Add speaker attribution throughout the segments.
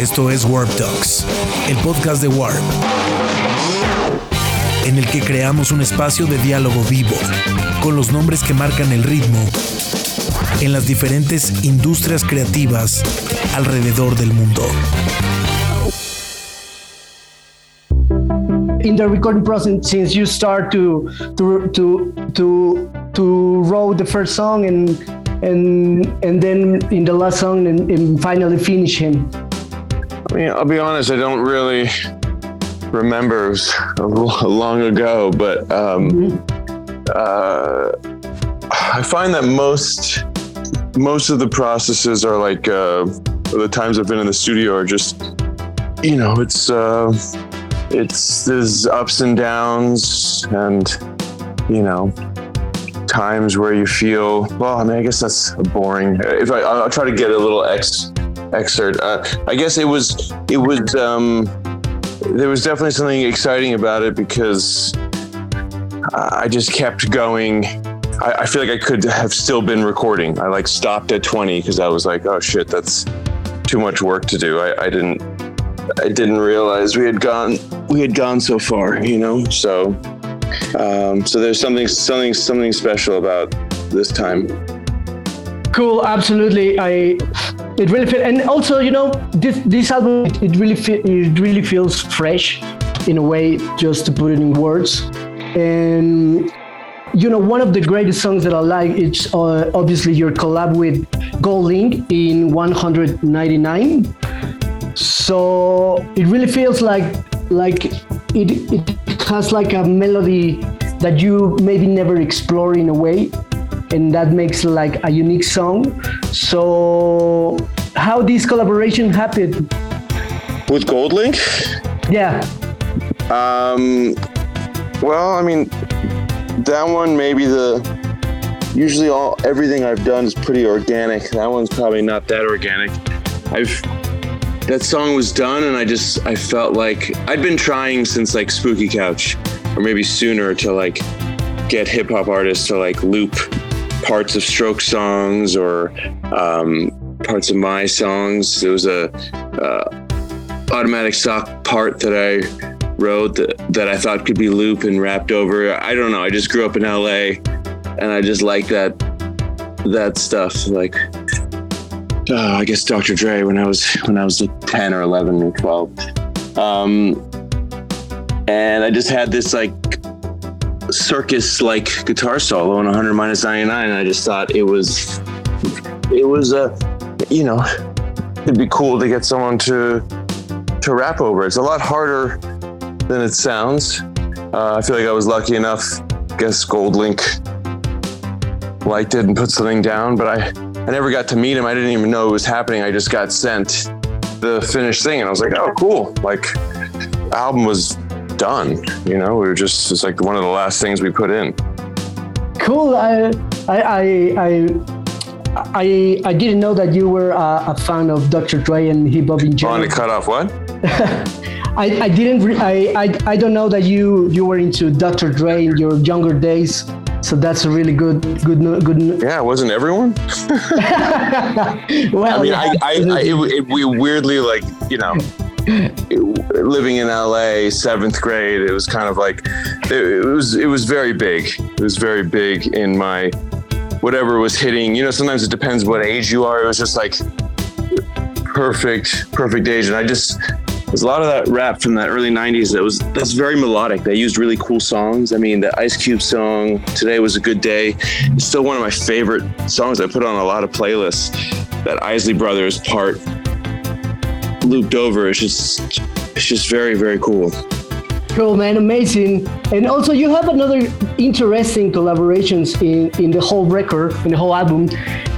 Speaker 1: Esto es Warp Talks, el podcast de Warp, en el que creamos un espacio de diálogo vivo con los nombres que marcan el ritmo en las diferentes industrias creativas alrededor del mundo.
Speaker 2: in the recording process since you start to to to to to wrote the first song and and and then in the last song and, and finally finish him
Speaker 3: I mean, I'll be honest, I don't really remember. Long ago, but um, mm-hmm. uh, I find that most most of the processes are like uh, the times I've been in the studio are just, you know, it's uh, it's there's ups and downs, and you know, times where you feel. Well, I mean, I guess that's boring. If I, I'll try to get a little X excerpt. Uh, I guess it was it was um, there was definitely something exciting about it because I just kept going. I, I, feel like I could have still been recording. I like stopped at 20 because I was like, oh shit, that's too much work to do. I, I didn't I didn't realize we had gone we had gone so far, you know. So um, so there's something something something special about this time.
Speaker 2: Cool, absolutely. I it really feel, and also you know this this album it really feel, it really feels fresh in a way just to put it in words. And you know one of the greatest songs that i like it's uh, obviously your collab with GoldLink in 199 so it really feels like like it, it has like a melody that you maybe never explore in a way and that makes like a unique song. So, how this collaboration happened?
Speaker 3: With GoldLink?
Speaker 2: Yeah.
Speaker 3: Um, well, I mean, that one maybe the usually all everything I've done is pretty organic. That one's probably not that organic. I've that song was done and I just I felt like I'd been trying since like Spooky Couch or maybe sooner to like get hip hop artists to like loop parts of Stroke songs or um, parts of my songs. There was a uh, Automatic Stop part that I wrote that, that I thought could be loop and wrapped over. I don't know. I just grew up in LA, and I just like that that stuff. Like, uh, I guess Dr. Dre when I was when I was like ten or eleven or twelve. Um, and I just had this like circus like guitar solo in 100 minus 99 and i just thought it was it was a you know it'd be cool to get someone to to rap over. It's a lot harder than it sounds. Uh, i feel like i was lucky enough I guess GoldLink liked it and put something down but i i never got to meet him. I didn't even know it was happening. I just got sent the finished thing and i was like oh cool. Like album was done. You know, we were just it's like one of the last things we put in.
Speaker 2: Cool. I I I. I, I, didn't know that you were a, a fan of Dr. Dre and hip hop in general.
Speaker 3: On to cut off what?
Speaker 2: I, I didn't re- I, I I don't know that you you were into Dr. Dre in your younger days. So that's a really good good good.
Speaker 3: Yeah, it wasn't everyone? well, I mean, yeah. I, I, I it, it, we weirdly like you know living in LA, seventh grade, it was kind of like it, was it was very big. It was very big in my whatever was hitting. You know, sometimes it depends what age you are. It was just like perfect, perfect age, and I just there's a lot of that rap from that early 90s that was that's very melodic they used really cool songs i mean the ice cube song today was a good day it's still one of my favorite songs i put on a lot of playlists that isley brothers part looped over. It's just it's just very very cool.
Speaker 2: Cool man, amazing. And also you have another interesting collaborations in, in the whole record, in the whole album.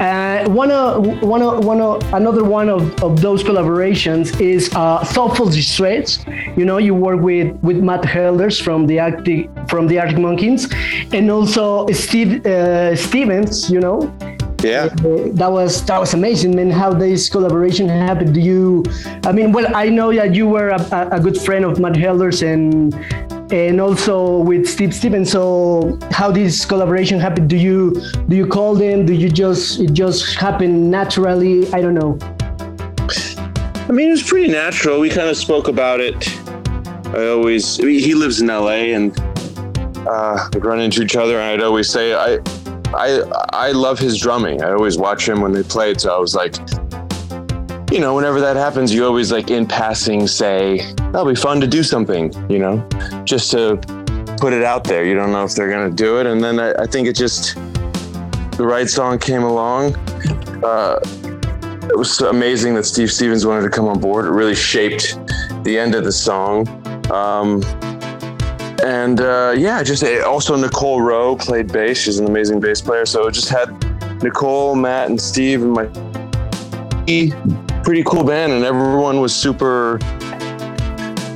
Speaker 2: Uh, one of one of one of another one of, of those collaborations is uh, Thoughtful Distress. You know, you work with with Matt Helders from the Arctic from the Arctic Monkeys, and also Steve uh, Stevens. You know,
Speaker 3: yeah. Uh,
Speaker 2: that was that was amazing man how this collaboration happened. Do you i mean well i know that you were a, a good friend of matt helders and and also with steve stevens so how this collaboration happened? Do you do you call them? Do you just it just happened naturally? I don't know.
Speaker 3: I mean, it was pretty natural. We kind of spoke about it. I always, I mean, he lives in LA and uh, we'd run into each other, and I'd always say, I, I, I love his drumming. I always watch him when they played. So I was like, you know, whenever that happens, you always like in passing say, that'll be fun to do something, you know, just to put it out there. You don't know if they're to do it. And then I, I, think it just, the right song came along. Uh, it was amazing that Steve Stevens wanted to come on board. It really shaped the end of the song. Um, and uh, yeah, just also Nicole Row played bass. She's an amazing bass player. So just had Nicole, Matt, and Steve and my pretty cool band, and everyone was super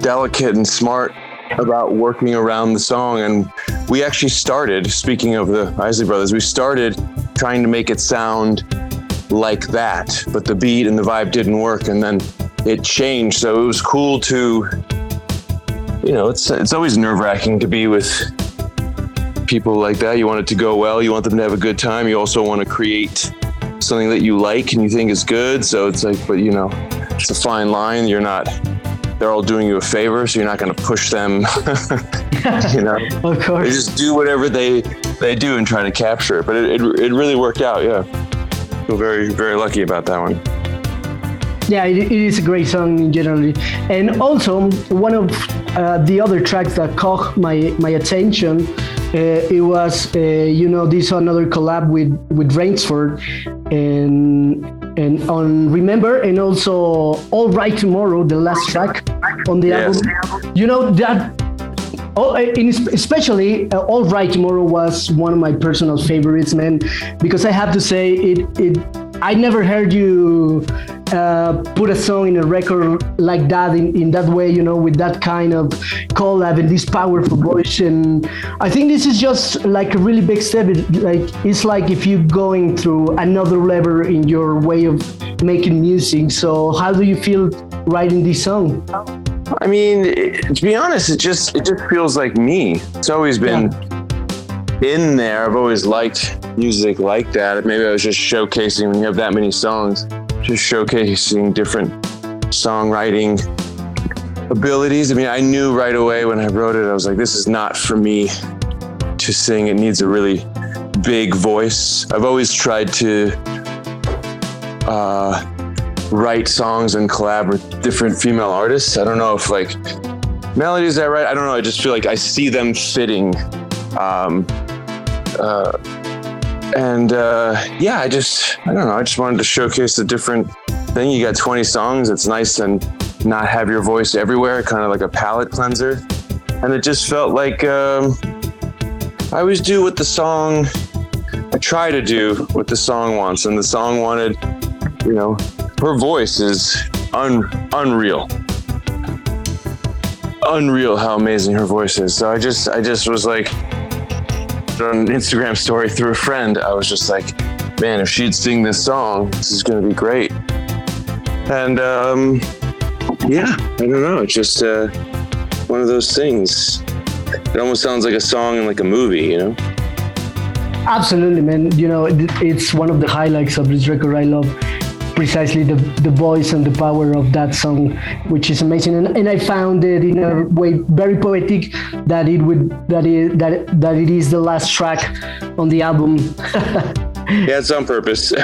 Speaker 3: delicate and smart about working around the song. And we actually started, speaking of the Isley Brothers, we started trying to make it sound like that, but the beat and the vibe didn't work. And then it changed. So it was cool to, you know, it's, it's always nerve wracking to be with people like that. You want it to go well, you want them to have a good time. You also want to create something that you like and you think is good. So it's like, but you know, it's a fine line. You're not, they're all doing you a favor, so you're not going to push them. you know,
Speaker 2: of course.
Speaker 3: They just do whatever they they do and try to capture it. But it, it, it really worked out. Yeah, feel very very lucky about that one.
Speaker 2: Yeah, it, it is a great song in generally, and also one of uh, the other tracks that caught my my attention uh, it was, uh, you know, this another collab with with Rainsford, and and on Remember, and also All Right Tomorrow, the last track on the yes. album. You know that Oh, especially uh, All Right Tomorrow was one of my personal favorites, man, because I have to say it. It I never heard you uh, put a song in a record like that in, in that way, you know, with that kind of collab and this powerful voice. And I think this is just like a really big step. It, like it's like if you're going through another level in your way of making music. So how do you feel writing this song?
Speaker 3: I mean, to be honest, it just it just feels like me. It's always been. Yeah in there. I've always liked music like that. Maybe I was just showcasing when you have that many songs, just showcasing different songwriting abilities. I mean, I knew right away when I wrote it, I was like, this is not for me to sing. It needs a really big voice. I've always tried to uh, write songs and collab with different female artists. I don't know if like melodies I write, I don't know. I just feel like I see them fitting um, uh, and uh, yeah, I just I don't know. I just wanted to showcase a different thing. You got 20 songs. It's nice and not have your voice everywhere, kind of like a palate cleanser. And it just felt like um, I always do what the song. I try to do what the song wants, and the song wanted, you know, her voice is un, unreal unreal how amazing her voice is. So I just I just was like an Instagram story through a friend. I was just like, man, if she'd sing this song, this is going to be great. And um, yeah, I don't know. It's just uh, one of those things. It almost sounds like a song in like a movie, you know?
Speaker 2: Absolutely, man. You know, it's one of the highlights of this record I love precisely the, the voice and the power of that song, which is amazing. And, and I found it in a way very poetic that it would that it that that it is the last track on the album.
Speaker 3: yeah, it's on purpose.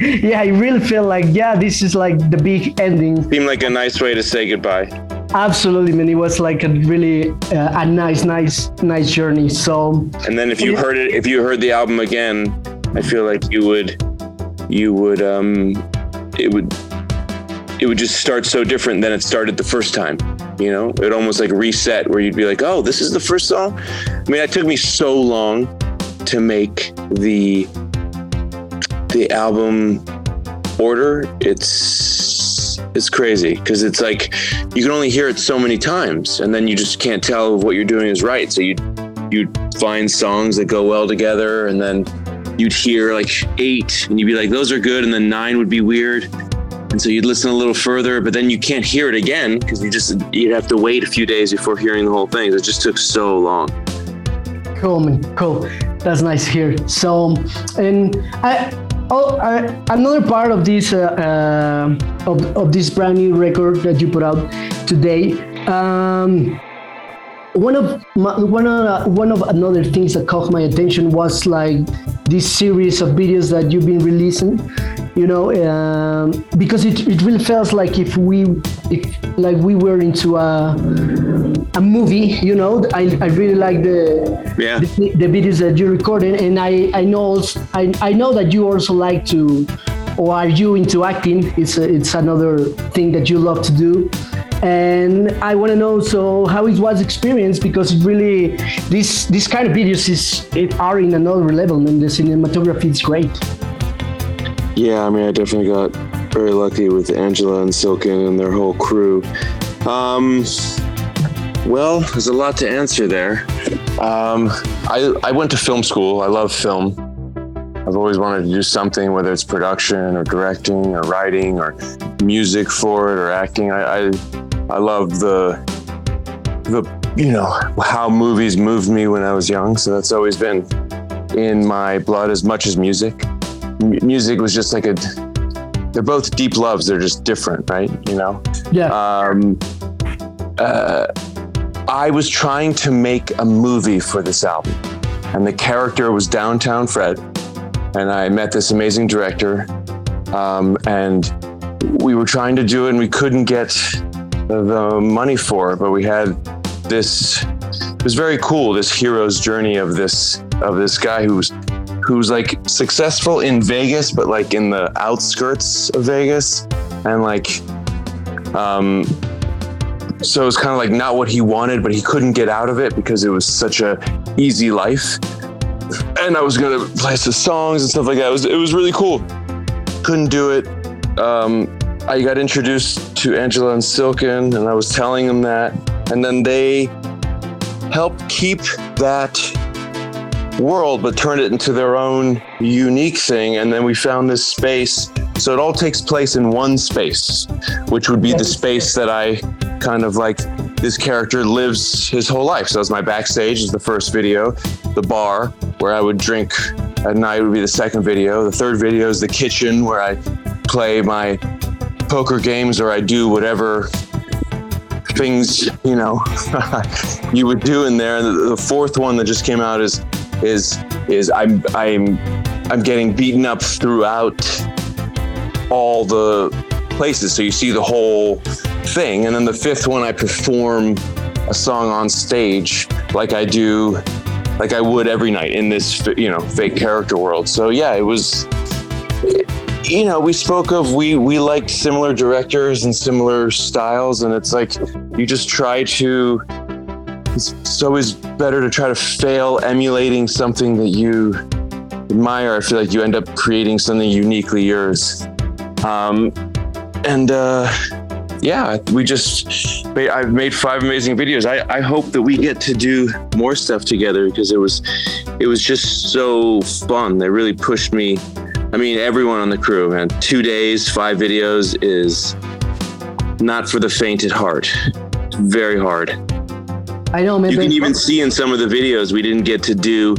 Speaker 2: yeah, I really feel like yeah, this is like the big ending.
Speaker 3: Seemed like a nice way to say goodbye.
Speaker 2: Absolutely, man. It was like a really uh, a nice, nice, nice journey. So.
Speaker 3: And then if you heard it, if you heard the album again, I feel like you would you would um, it would it would just start so different than it started the first time. You know, it almost like reset where you'd be like, oh, this is the first song. I mean, it took me so long to make the the album order. It's it's crazy because it's like you can only hear it so many times, and then you just can't tell if what you're doing is right. So you you find songs that go well together, and then you'd hear like eight and you'd be like, those are good. And then nine would be weird. And so you'd listen a little further, but then you can't hear it again because you just, you'd have to wait a few days before hearing the whole thing. It just took so long.
Speaker 2: Cool, man. Cool. That's nice to hear. So, and I, oh, another part of this uh, uh, of, of this brand new record that you put out today. Um, one of my, one of uh, one of another things that caught my attention was like this series of videos that you've been releasing you know um, because it, it really feels like if we if like we were into a a movie you know i, I really like the,
Speaker 3: Yeah.
Speaker 2: the the videos that you recorded and i i know also, I, I know that you also like to or are you into acting? It's a, it's another thing that you love to do and I want to know so how it was experience because really this this kind of videos is it are in another level and the cinematography is great.
Speaker 3: Yeah, I mean, I definitely got very lucky with Angela and Silken and their whole crew. Um, well, there's a lot to answer there. Um, I, I went to film school. I love film. I've always wanted to do something, whether it's production or directing or writing or music for it or acting. I, I, I love the, the, you know, how movies moved me when I was young. So that's always been in my blood as much as music. M- music was just like a, they're both deep loves. They're just different, right? You know?
Speaker 2: Yeah.
Speaker 3: um, uh, I was trying to make a movie for this album, and the character was Downtown Fred. And I met this amazing director, um, and we were trying to do it, and we couldn't get the, money for it. But we had this. It was very cool. This hero's journey of this of this guy who's who's like successful in Vegas, but like in the outskirts of Vegas, and like um, so it was kind of like not what he wanted, but he couldn't get out of it because it was such a easy life. And I was gonna play some songs and stuff like that. It was it was really cool. Couldn't do it. Um, I got introduced to Angela and Silken, and I was telling them that, and then they helped keep that world, but turned it into their own unique thing. And then we found this space. So it all takes place in one space, which would be the space that I kind of like this character lives his whole life. So it's my backstage is the first video, the bar where I would drink at night would be the second video. The third video is the kitchen where I play my poker games or I do whatever things you know you would do in there. The fourth one that just came out is is is I'm I'm I'm getting beaten up throughout all the places. So you see the whole thing. And then the fifth one, I perform a song on stage like I do, like I would every night in this, you know, fake character world. So yeah, it was, you know, we spoke of, we, we liked similar directors and similar styles. And it's like, you just try to, it's, always better to try to fail emulating something that you admire. I feel like you end up creating something uniquely yours. Um, and uh, yeah, we just made, I've made five amazing videos. I, I hope that we get to do more stuff together because it was it was just so fun. They really pushed me. I mean, everyone on the crew, man. Two days, five videos is not for the faint at heart. It's very hard.
Speaker 2: I know, man.
Speaker 3: You can even see in some of the videos we didn't get to do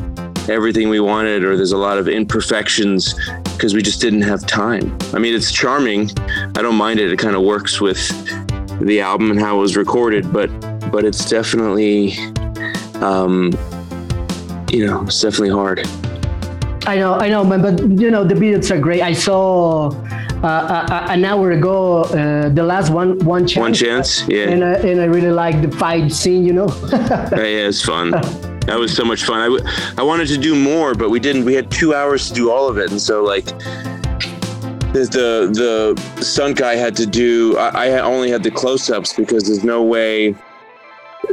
Speaker 3: everything we wanted, or there's a lot of imperfections because we just didn't have time. I mean, it's charming. I don't mind it. It kind of works with the album and how it was recorded, but but it's definitely, um, you know, it's definitely hard.
Speaker 2: I know, I know, man. But you know, the videos are great. I saw uh, uh, an hour ago uh, the last one, one chance.
Speaker 3: One chance, yeah.
Speaker 2: And I, and I really like the fight scene. You know.
Speaker 3: Yeah, yeah, it's fun. That was so much fun. I, w- I wanted to do more, but we didn't. We had two hours to do all of it, and so like the the, the stunt guy had to do. I, I only had the close-ups because there's no way.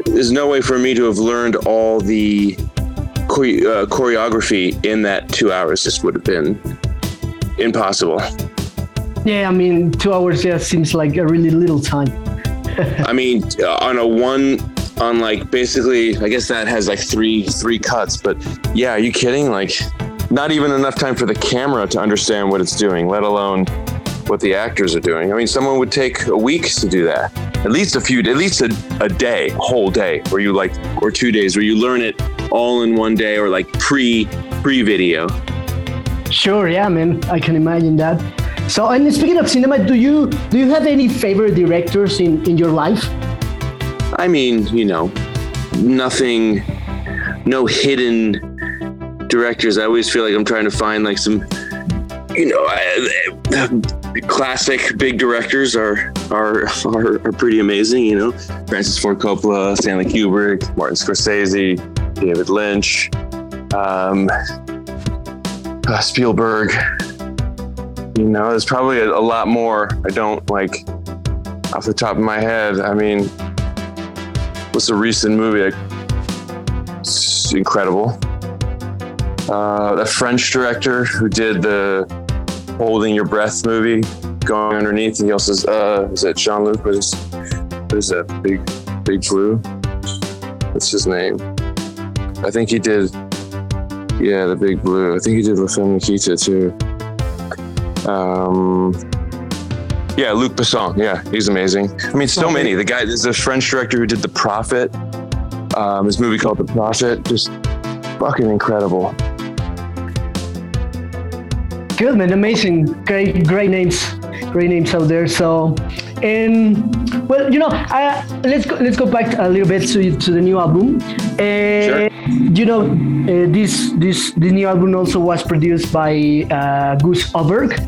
Speaker 3: There's no way for me to have learned all the chore- uh, choreography in that two hours. This would have been impossible.
Speaker 2: yeah, I mean, two hours yeah seems like a really little time.
Speaker 3: I mean, on a one, on like basically, I guess that has like three three cuts. But yeah, are you kidding? Like, not even enough time for the camera to understand what it's doing, let alone what the actors are doing. I mean, someone would take a week to do that. At least a few, at least a, a day, a whole day, where you like, or two days, where you learn it all in one day, or like pre pre video.
Speaker 2: Sure, yeah, man. I can imagine that. So, and speaking of cinema, do you do you have any favorite directors in in your life?
Speaker 3: I mean, you know, nothing, no hidden directors. I always feel like I'm trying to find like some, you know, uh, classic big directors are, are are are pretty amazing. You know, Francis Ford Coppola, Stanley Kubrick, Martin Scorsese, David Lynch, um, uh, Spielberg. You know, there's probably a, a lot more. I don't like off the top of my head. I mean, what's a recent movie? It's incredible. Uh, French director who did the Holding Your Breath movie, Going Underneath. And he also uh, is that Jean Luc? What is, what is that? Big, Big Blue? What's his name? I think he did. Yeah, the Big Blue. I think he did La Femme Nikita too. Um, yeah, Luc Besson. Yeah, he's amazing. I mean, so many. The guy, there's a French director who did The Prophet. Um, this movie called The Prophet. Just fucking incredible.
Speaker 2: Good man, amazing, great, great names, great names out there. So, and well, you know, uh, let's go, let's go back a little bit to to the new album. Uh,
Speaker 3: Sure.
Speaker 2: You know, uh, this this the new album also was produced by uh, Gus Oberg.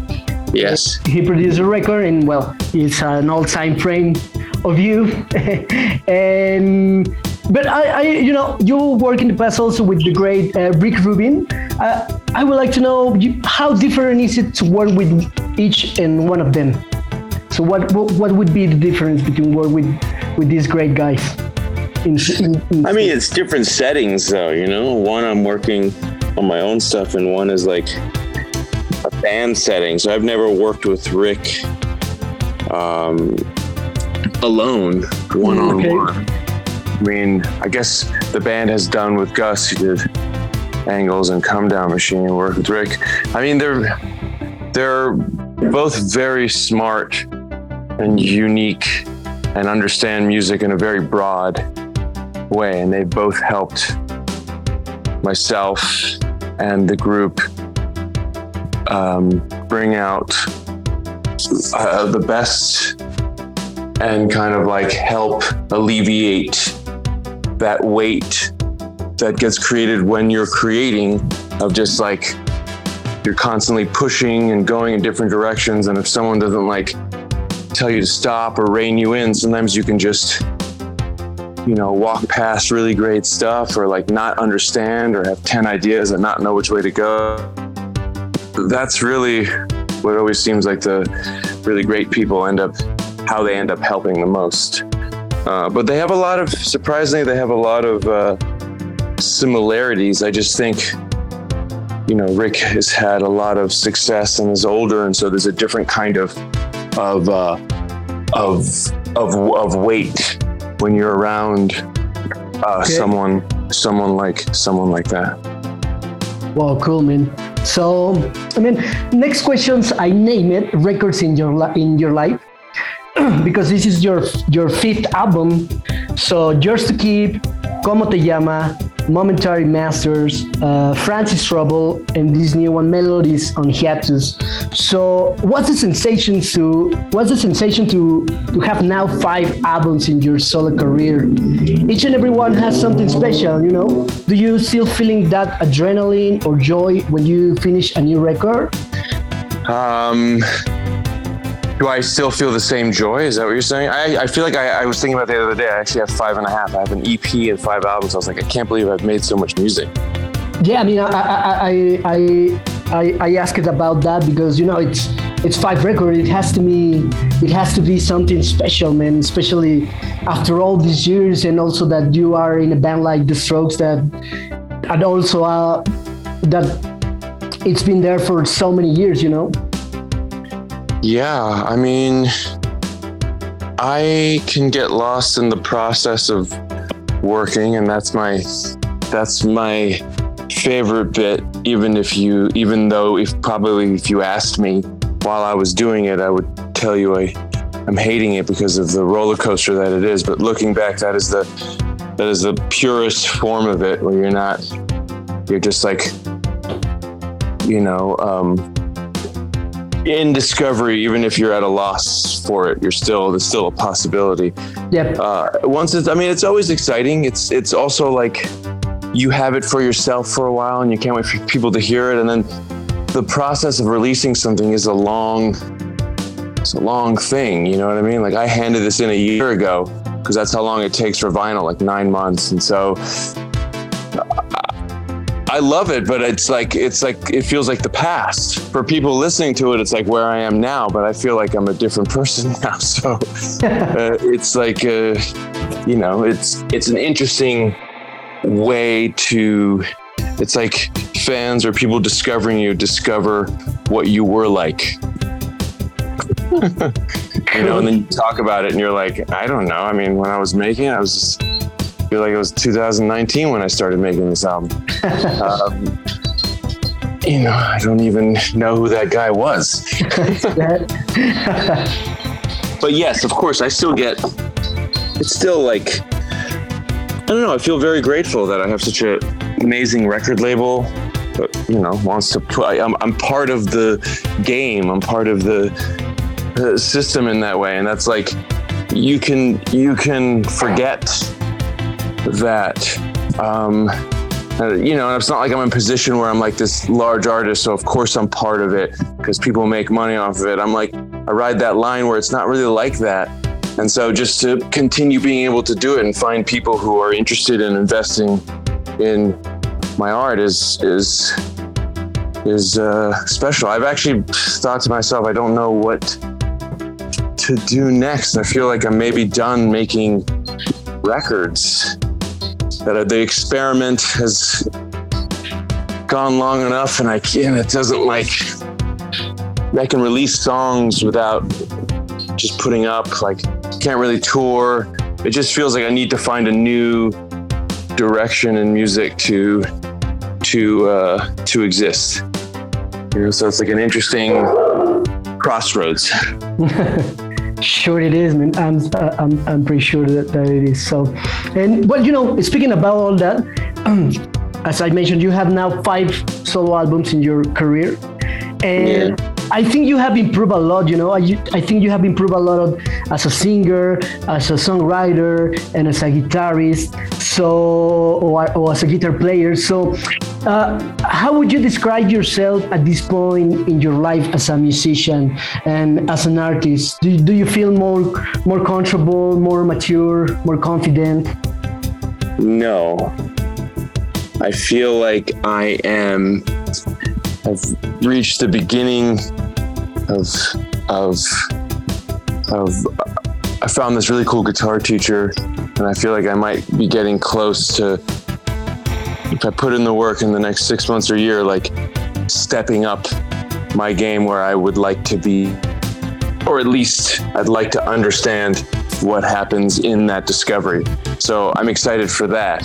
Speaker 3: Yes.
Speaker 2: he produced a record and well it's an all-time frame of you and but I, I you know you work in the past also with the great uh, rick rubin uh, i would like to know how different is it to work with each and one of them so what what, what would be the difference between work with with these great guys in, in, in
Speaker 3: I mean, it's different settings, though. You know, one I'm working on my own stuff, and one is like a band setting. So I've never worked with Rick um, alone, one on one. I mean, I guess the band has done with Gus. He did Angles and Come Down Machine. Work with Rick. I mean, they're they're both very smart and unique and understand music in a very broad way, and they've both helped myself and the group um, bring out uh, the best and kind of like help alleviate that weight that gets created when you're creating of just like you're constantly pushing and going in different directions. And if someone doesn't like tell you to stop or rein you in sometimes you can just you know walk past really great stuff or like not understand or have 10 ideas and not know which way to go that's really what always seems like the really great people end up how they end up helping the most. Uh, but they have a lot of surprisingly they have a lot of uh, similarities. I just think you know rick has had a lot of success and is older and so there's a different kind of of uh, of of of weight when you're around uh,
Speaker 2: Okay.
Speaker 3: someone someone like someone like that
Speaker 2: Wow, cool, man. So, I mean, next questions. I name it records in your in your life because this is your your fifth album. So, yours to keep, Como te llama, Momentary Masters, uh, Francis Trouble, and this new one, Melodies on Hiatus. So, what's the sensation to what's the sensation to to have now five albums in your solo career? Each and every one has something special, you know. Do you still feeling that adrenaline or joy when you finish a new record?
Speaker 3: Um, do I still feel the same joy? Is that what you're saying? I, I feel like I, I was thinking about the other day. I actually have five and a half. I have an EP and five albums. I was like, I can't believe I've made so much music.
Speaker 2: Yeah, I mean, I I I I, I, I asked about that because you know it's it's five record. It has to be it has to be something special, man. Especially after all these years, and also that you are in a band like The Strokes that and also uh, that it's been there for so many years. You know.
Speaker 3: Yeah, I mean, I can get lost in the process of working, and that's my that's my favorite bit. Even if you, even though if probably if you asked me while I was doing it, I would tell you I I'm hating it because of the roller coaster that it is. But looking back, that is the that is the purest form of it, where you're not you're just like you know, um, in discovery, even if you're at a loss for it, you're still there's still a possibility.
Speaker 2: Yep.
Speaker 3: Uh, once it's, I mean, it's always exciting. It's it's also like you have it for yourself for a while, and you can't wait for people to hear it, and then the process of releasing something is a long it's a long thing you know what i mean like i handed this in a year ago because that's how long it takes for vinyl like nine months and so I love it, but it's like it's like it feels like the past. For people listening to it, it's like where I am now, but I feel like I'm a different person now. So uh, it's like uh, you know, it's it's an interesting way to. It's like fans or people discovering you discover what you were like. you know, and then you talk about it, and you're like, I don't know. I mean, when I was making it, I was just feel like it was 2019 when I started making this album. um, you know, I don't even know who that guy was. but yes, of course, I still get. It's still like I don't know. I feel very grateful that I have such an amazing record label. That, you know, wants to put. I'm, I'm part of the game. I'm part of the, the system in that way, and that's like you can you can forget that um, you know, it's not like I'm in a position where I'm like this large artist, so of course I'm part of it because people make money off of it. I'm like, I ride that line where it's not really like that. And so just to continue being able to do it and find people who are interested in investing in my art is is is uh, special. I've actually thought to myself, I don't know what to do next. I feel like I'm maybe done making records that the experiment has gone long enough and I can't, it doesn't like I can release songs without just putting up like can't really tour. It just feels like I need to find a new direction in music to to uh, to exist. You know, so it's like an interesting crossroads.
Speaker 2: Sure, it is, man. I'm, uh, I'm, I'm pretty sure that, that it is. So, and well, you know, speaking about all that, as I mentioned, you have now five solo albums in your career, and yeah. I think you have improved a lot. You know, I, I think you have improved a lot of, as a singer, as a songwriter, and as a guitarist. So, or, or as a guitar player. So, uh, how would you describe yourself at this point in your life as a musician and as an artist? Do, do you feel more more comfortable, more mature, more confident?
Speaker 3: No. I feel like I am I've reached the beginning of of of I found this really cool guitar teacher and I feel like I might be getting close to if I put in the work in the next six months or year, like stepping up my game where I would like to be, or at least I'd like to understand what happens in that discovery. So I'm excited for that.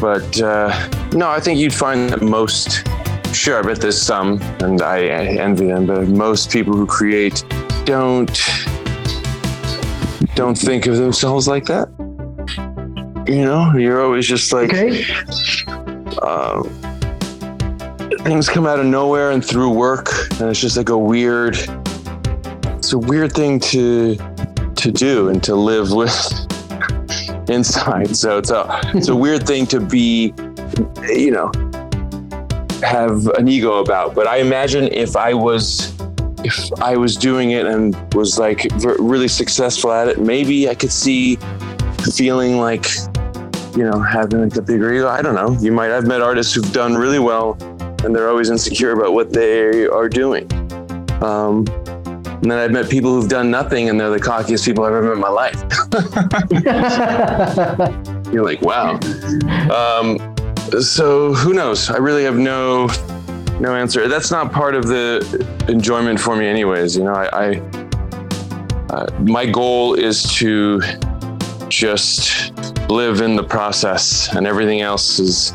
Speaker 3: But uh, no, I think you'd find that most, sure, I bet there's some, and I envy them, but most people who create don't don't think of themselves like that. You know, you're always just like, okay. Uh, things come out of nowhere and through work, and it's just like a weird, it's a weird thing to to do and to live with inside. So it's a it's a weird thing to be, you know, have an ego about. But I imagine if I was if I was doing it and was like really successful at it, maybe I could see feeling like you know, having like a bigger ego. I don't know. You might have met artists who've done really well and they're always insecure about what they are doing. Um, and then I've met people who've done nothing and they're the cockiest people I've ever met in my life. You're like, wow. Um, so who knows? I really have no no answer. That's not part of the enjoyment for me, anyways. You know, I, I uh, my goal is to just live in the process and everything else is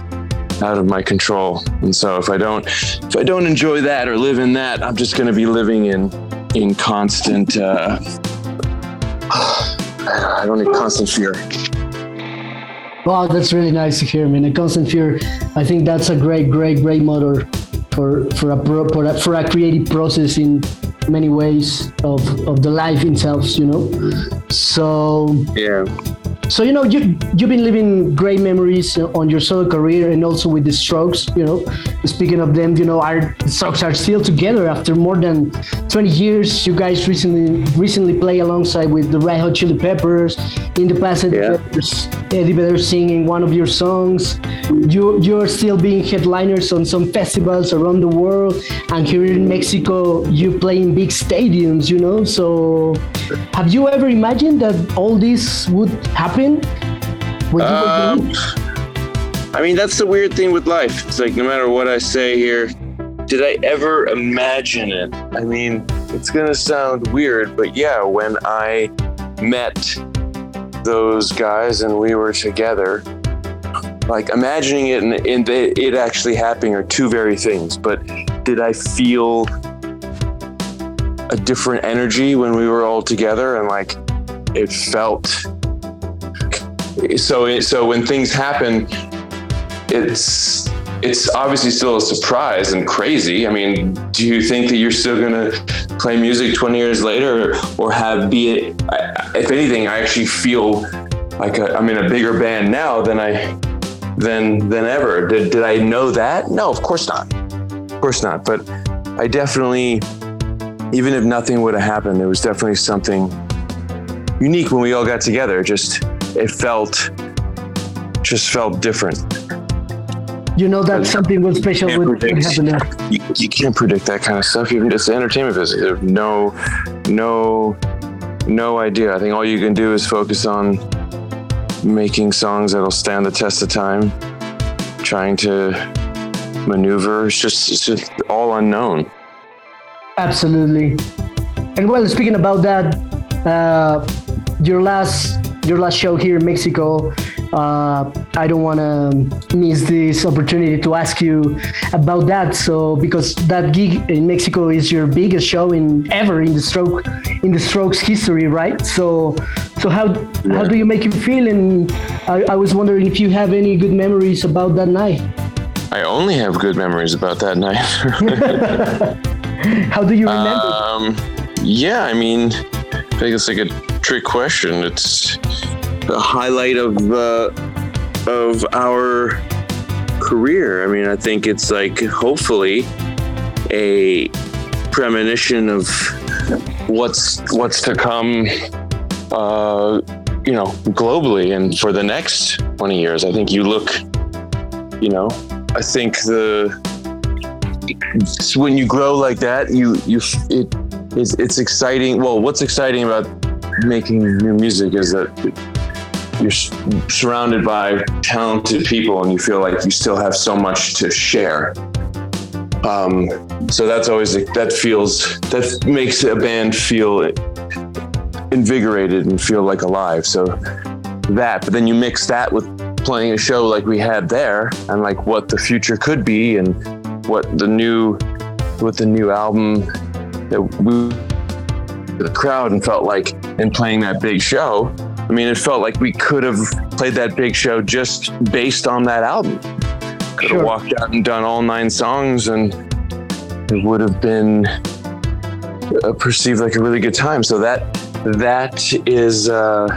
Speaker 3: out of my control. And so if I don't if I don't enjoy that or live in that, I'm just going to be living in in constant uh, I don't need constant fear.
Speaker 2: Wow, that's really nice to hear, man. A constant fear. I think that's a great, great, great motto for for a, pro, for a for a creative process in many ways of of the life itself. You know, so
Speaker 3: yeah
Speaker 2: so you know you you've been living great memories uh, on your solo career and also with the Strokes. You know, speaking of them, you know, our Strokes are still together after more than 20 years. You guys recently recently play alongside with the Red Hot Chili Peppers. In the past, yeah. Eddie Vedder singing one of your songs. You you're still being headliners on some festivals around the world, and here in Mexico, you play in big stadiums. You know, so have you ever imagined that all this would happen? Happen?
Speaker 3: Um, I mean, that's the weird thing with life. It's like no matter what I say here, did I ever imagine it? I mean, it's gonna sound weird, but yeah, when I met those guys and we were together, like imagining it and, and it actually happening are two very things. But did I feel a different energy when we were all together and like it felt so so when things happen, it's it's obviously still a surprise and crazy. I mean, do you think that you're still gonna play music 20 years later, or have be it? If anything, I actually feel like i am in a bigger band now than I than than ever. Did did I know that? No, of course not. Of course not. But I definitely, even if nothing would have happened, there was definitely something unique when we all got together. Just it felt just felt different.
Speaker 2: You know that something was special would happen there.
Speaker 3: You, you, can't predict that kind of stuff. Even it's the entertainment business. There's no, no, no idea. I think all you can do is focus on making songs that'll stand the test of time. Trying to maneuver. It's just, it's just all unknown.
Speaker 2: Absolutely. And well, speaking about that, uh, your last your last show here in Mexico. Uh, I don't want to miss this opportunity to ask you about that. So because that gig in Mexico is your biggest show in ever in the stroke in the Strokes history, right? So so how yeah. how do you make you feel? And I, I was wondering if you have any good memories about that night.
Speaker 3: I only have good memories about that night.
Speaker 2: how do you remember?
Speaker 3: Um, yeah, I mean, I think it's like a trick question. It's the highlight of uh, of our career. I mean, I think it's like hopefully a premonition of what's what's to come. Uh, you know, globally and for the next 20 years. I think you look, you know, I think the when you grow like that, you you it is it's exciting. Well, what's exciting about making new music is that you're surrounded by talented people and you feel like you still have so much to share. Um, so that's always that feels that makes a band feel invigorated and feel like alive. So that, but then you mix that with playing a show like we had there and like what the future could be and what the new with the new album that we the crowd and felt like in playing that big show. I mean, it felt like we could have played that big show just based on that album. Could sure. have walked out and done all nine songs, and it would have been uh, perceived like a really good time. So that that is, uh,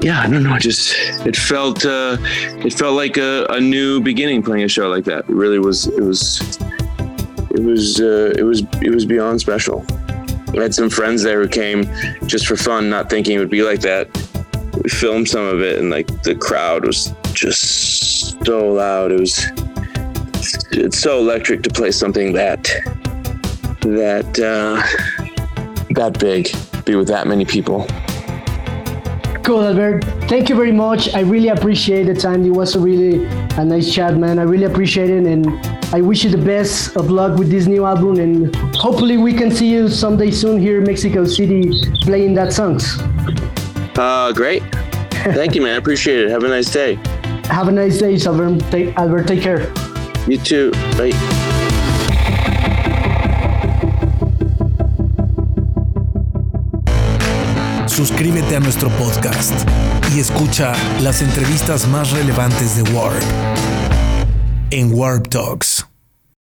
Speaker 3: yeah, I don't know. Just it felt uh, it felt like a, a new beginning playing a show like that. It really was. It was. It was. Uh, it was. It was beyond special. I had some friends there who came just for fun, not thinking it would be like that. We filmed some of it, and like the crowd was just so loud. It was it's so electric to play something that that uh, that big, be with that many people.
Speaker 2: Cool, Albert. Thank you very much. I really appreciate the time. It was a really a nice chat, man. I really appreciate it, and I wish you the best of luck with this new album. And hopefully, we can see you someday soon here in Mexico City playing that songs.
Speaker 3: Uh, great. Thank you, man. I appreciate it. Have a nice day.
Speaker 2: Have a nice day, Albert. Take, Albert, take care.
Speaker 3: You too. Bye.
Speaker 1: suscríbete a nuestro podcast y escucha las entrevistas más relevantes de Warp en Warp Talks.